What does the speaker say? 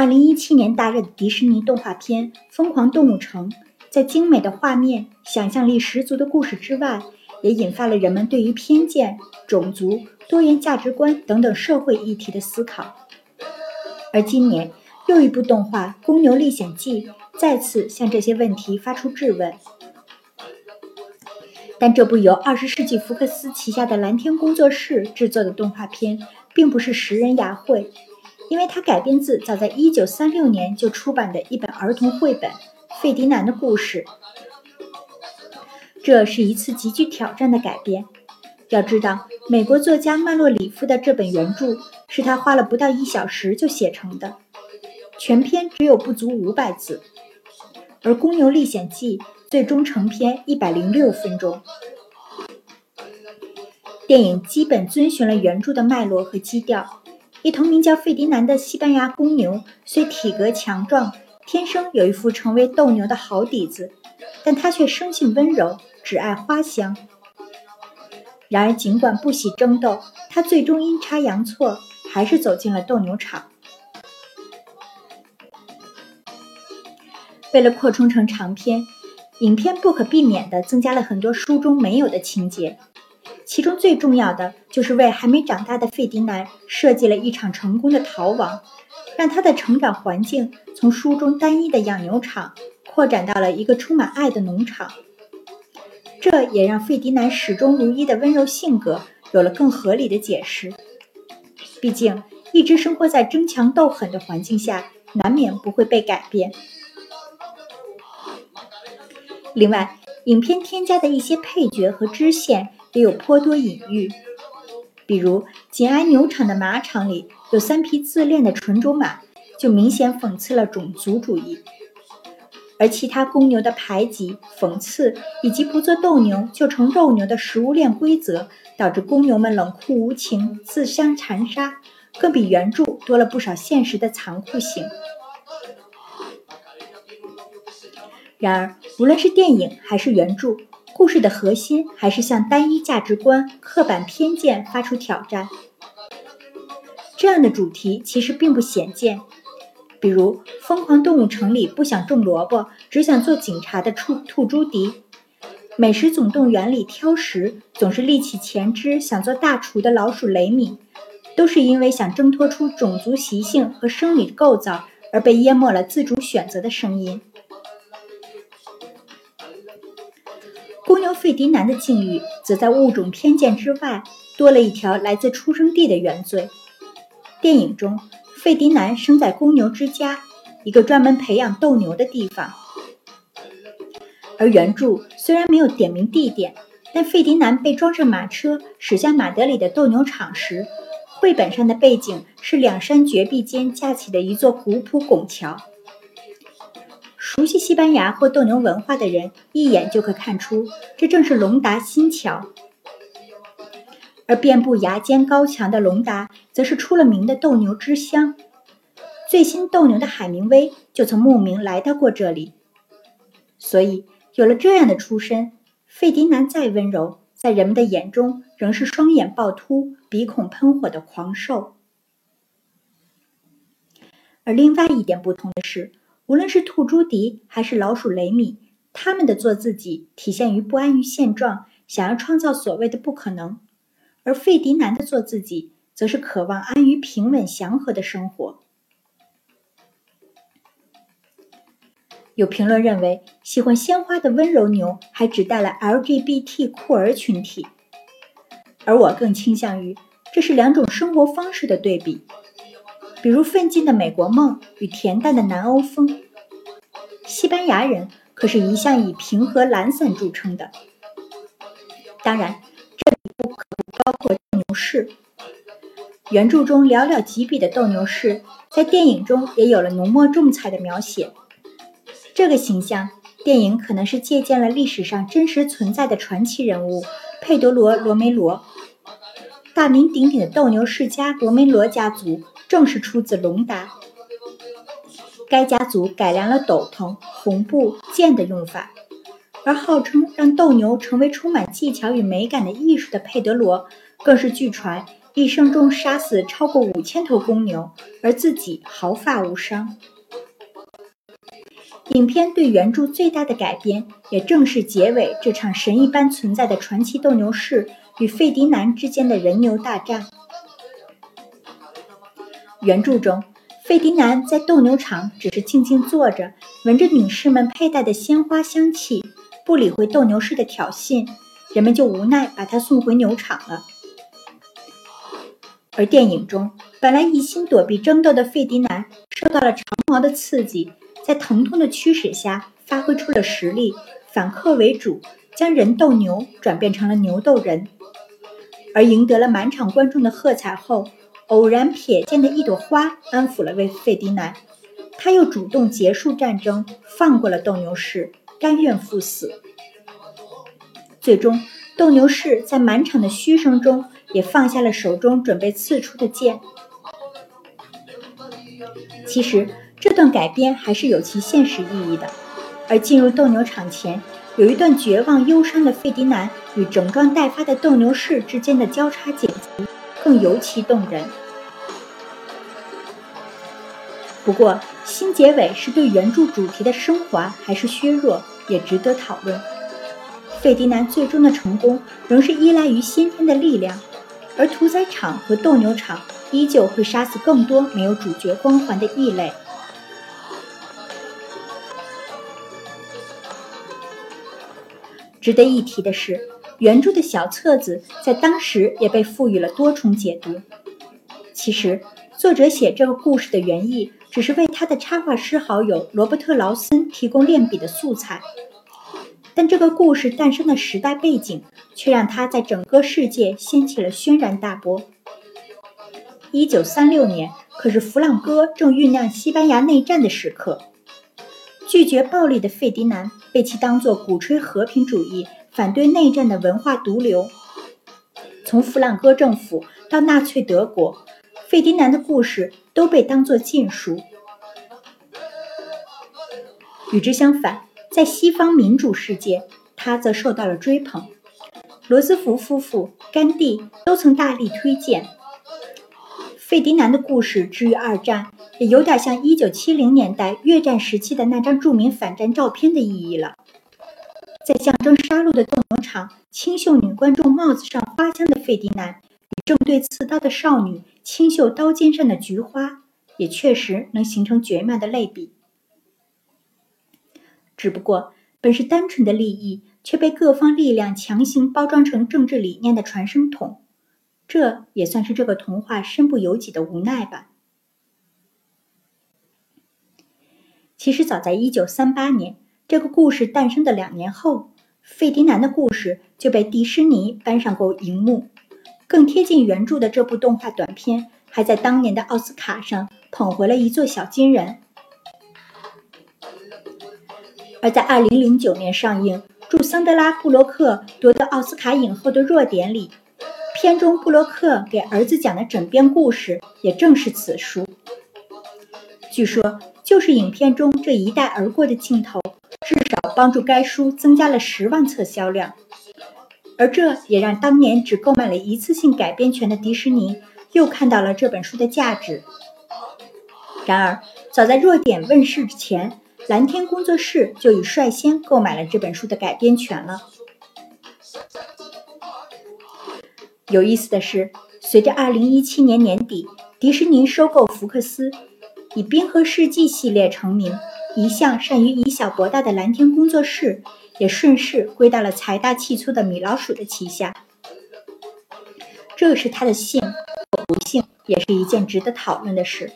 二零一七年大热的迪士尼动画片《疯狂动物城》，在精美的画面、想象力十足的故事之外，也引发了人们对于偏见、种族、多元价值观等等社会议题的思考。而今年又一部动画《公牛历险记》再次向这些问题发出质问。但这部由二十世纪福克斯旗下的蓝天工作室制作的动画片，并不是食人牙慧。因为它改编自早在一九三六年就出版的一本儿童绘本《费迪南的故事》，这是一次极具挑战的改编。要知道，美国作家曼洛里夫的这本原著是他花了不到一小时就写成的，全篇只有不足五百字，而《公牛历险记》最终成篇一百零六分钟。电影基本遵循了原著的脉络和基调。一头名叫费迪南的西班牙公牛，虽体格强壮，天生有一副成为斗牛的好底子，但他却生性温柔，只爱花香。然而，尽管不喜争斗，他最终阴差阳错，还是走进了斗牛场。为了扩充成长篇，影片不可避免地增加了很多书中没有的情节。其中最重要的就是为还没长大的费迪南设计了一场成功的逃亡，让他的成长环境从书中单一的养牛场扩展到了一个充满爱的农场。这也让费迪南始终如一的温柔性格有了更合理的解释。毕竟，一直生活在争强斗狠的环境下，难免不会被改变。另外，影片添加的一些配角和支线。也有颇多隐喻，比如紧挨牛场的马场里有三匹自恋的纯种马，就明显讽刺了种族主义；而其他公牛的排挤、讽刺，以及不做斗牛就成肉牛的食物链规则，导致公牛们冷酷无情、自相残杀，更比原著多了不少现实的残酷性。然而，无论是电影还是原著。故事的核心还是向单一价值观、刻板偏见发出挑战。这样的主题其实并不鲜见，比如《疯狂动物城》里不想种萝卜，只想做警察的兔兔朱迪，《美食总动员》里挑食，总是立起前肢想做大厨的老鼠雷米，都是因为想挣脱出种族习性和生理构造而被淹没了自主选择的声音。公牛费迪南的境遇，则在物种偏见之外，多了一条来自出生地的原罪。电影中，费迪南生在公牛之家，一个专门培养斗牛的地方。而原著虽然没有点明地点，但费迪南被装上马车驶向马德里的斗牛场时，绘本上的背景是两山绝壁间架起的一座古朴拱桥。熟悉西班牙或斗牛文化的人一眼就可看出，这正是隆达新桥。而遍布崖尖高墙的隆达，则是出了名的斗牛之乡。最新斗牛的海明威就曾慕名来到过这里。所以，有了这样的出身，费迪南再温柔，在人们的眼中仍是双眼暴突、鼻孔喷火的狂兽。而另外一点不同的是。无论是兔朱迪还是老鼠雷米，他们的做自己体现于不安于现状，想要创造所谓的不可能；而费迪南的做自己，则是渴望安于平稳祥和的生活。有评论认为，喜欢鲜花的温柔牛还指代了 LGBT 酷儿群体，而我更倾向于这是两种生活方式的对比。比如奋进的美国梦与恬淡的南欧风，西班牙人可是一向以平和懒散著称的。当然，这里不包括斗牛士。原著中寥寥几笔的斗牛士，在电影中也有了浓墨重彩的描写。这个形象，电影可能是借鉴了历史上真实存在的传奇人物佩德罗·罗梅罗。大名鼎鼎的斗牛世家罗梅罗家族。正是出自隆达。该家族改良了斗篷、红布、剑的用法，而号称让斗牛成为充满技巧与美感的艺术的佩德罗，更是据传一生中杀死超过五千头公牛，而自己毫发无伤。影片对原著最大的改编，也正是结尾这场神一般存在的传奇斗牛士与费迪南之间的人牛大战。原著中，费迪南在斗牛场只是静静坐着，闻着女士们佩戴的鲜花香气，不理会斗牛士的挑衅，人们就无奈把他送回牛场了。而电影中，本来一心躲避争斗的费迪南，受到了长矛的刺激。在疼痛的驱使下，发挥出了实力，反客为主，将人斗牛转变成了牛斗人。而赢得了满场观众的喝彩后，偶然瞥见的一朵花安抚了费费迪南，他又主动结束战争，放过了斗牛士，甘愿赴死。最终，斗牛士在满场的嘘声中，也放下了手中准备刺出的剑。其实。这段改编还是有其现实意义的，而进入斗牛场前，有一段绝望忧伤的费迪南与整装待发的斗牛士之间的交叉剪辑，更尤其动人。不过，新结尾是对原著主题的升华还是削弱，也值得讨论。费迪南最终的成功仍是依赖于先天的力量，而屠宰场和斗牛场依旧会杀死更多没有主角光环的异类。值得一提的是，原著的小册子在当时也被赋予了多重解读。其实，作者写这个故事的原意只是为他的插画师好友罗伯特·劳森提供练笔的素材，但这个故事诞生的时代背景却让他在整个世界掀起了轩然大波。一九三六年，可是弗朗哥正酝酿西班牙内战的时刻。拒绝暴力的费迪南被其当作鼓吹和平主义、反对内战的文化毒瘤。从弗朗哥政府到纳粹德国，费迪南的故事都被当作禁书。与之相反，在西方民主世界，他则受到了追捧。罗斯福夫妇、甘地都曾大力推荐。费迪南的故事之于二战，也有点像一九七零年代越战时期的那张著名反战照片的意义了。在象征杀戮的斗牛场，清秀女观众帽子上花香的费迪南，与正对刺刀的少女清秀刀尖上的菊花，也确实能形成绝妙的类比。只不过，本是单纯的利益，却被各方力量强行包装成政治理念的传声筒。这也算是这个童话身不由己的无奈吧。其实早在一九三八年，这个故事诞生的两年后，费迪南的故事就被迪士尼搬上过荧幕。更贴近原著的这部动画短片，还在当年的奥斯卡上捧回了一座小金人。而在二零零九年上映、祝桑德拉·布洛克夺得奥斯卡影后的《弱点》里。片中布洛克给儿子讲的枕边故事，也正是此书。据说，就是影片中这一带而过的镜头，至少帮助该书增加了十万册销量。而这也让当年只购买了一次性改编权的迪士尼，又看到了这本书的价值。然而，早在《弱点》问世之前，蓝天工作室就已率先购买了这本书的改编权了。有意思的是，随着2017年年底迪士尼收购福克斯，以《冰河世纪》系列成名、一向善于以小博大的蓝天工作室，也顺势归到了财大气粗的米老鼠的旗下。这是他的幸不幸，也是一件值得讨论的事。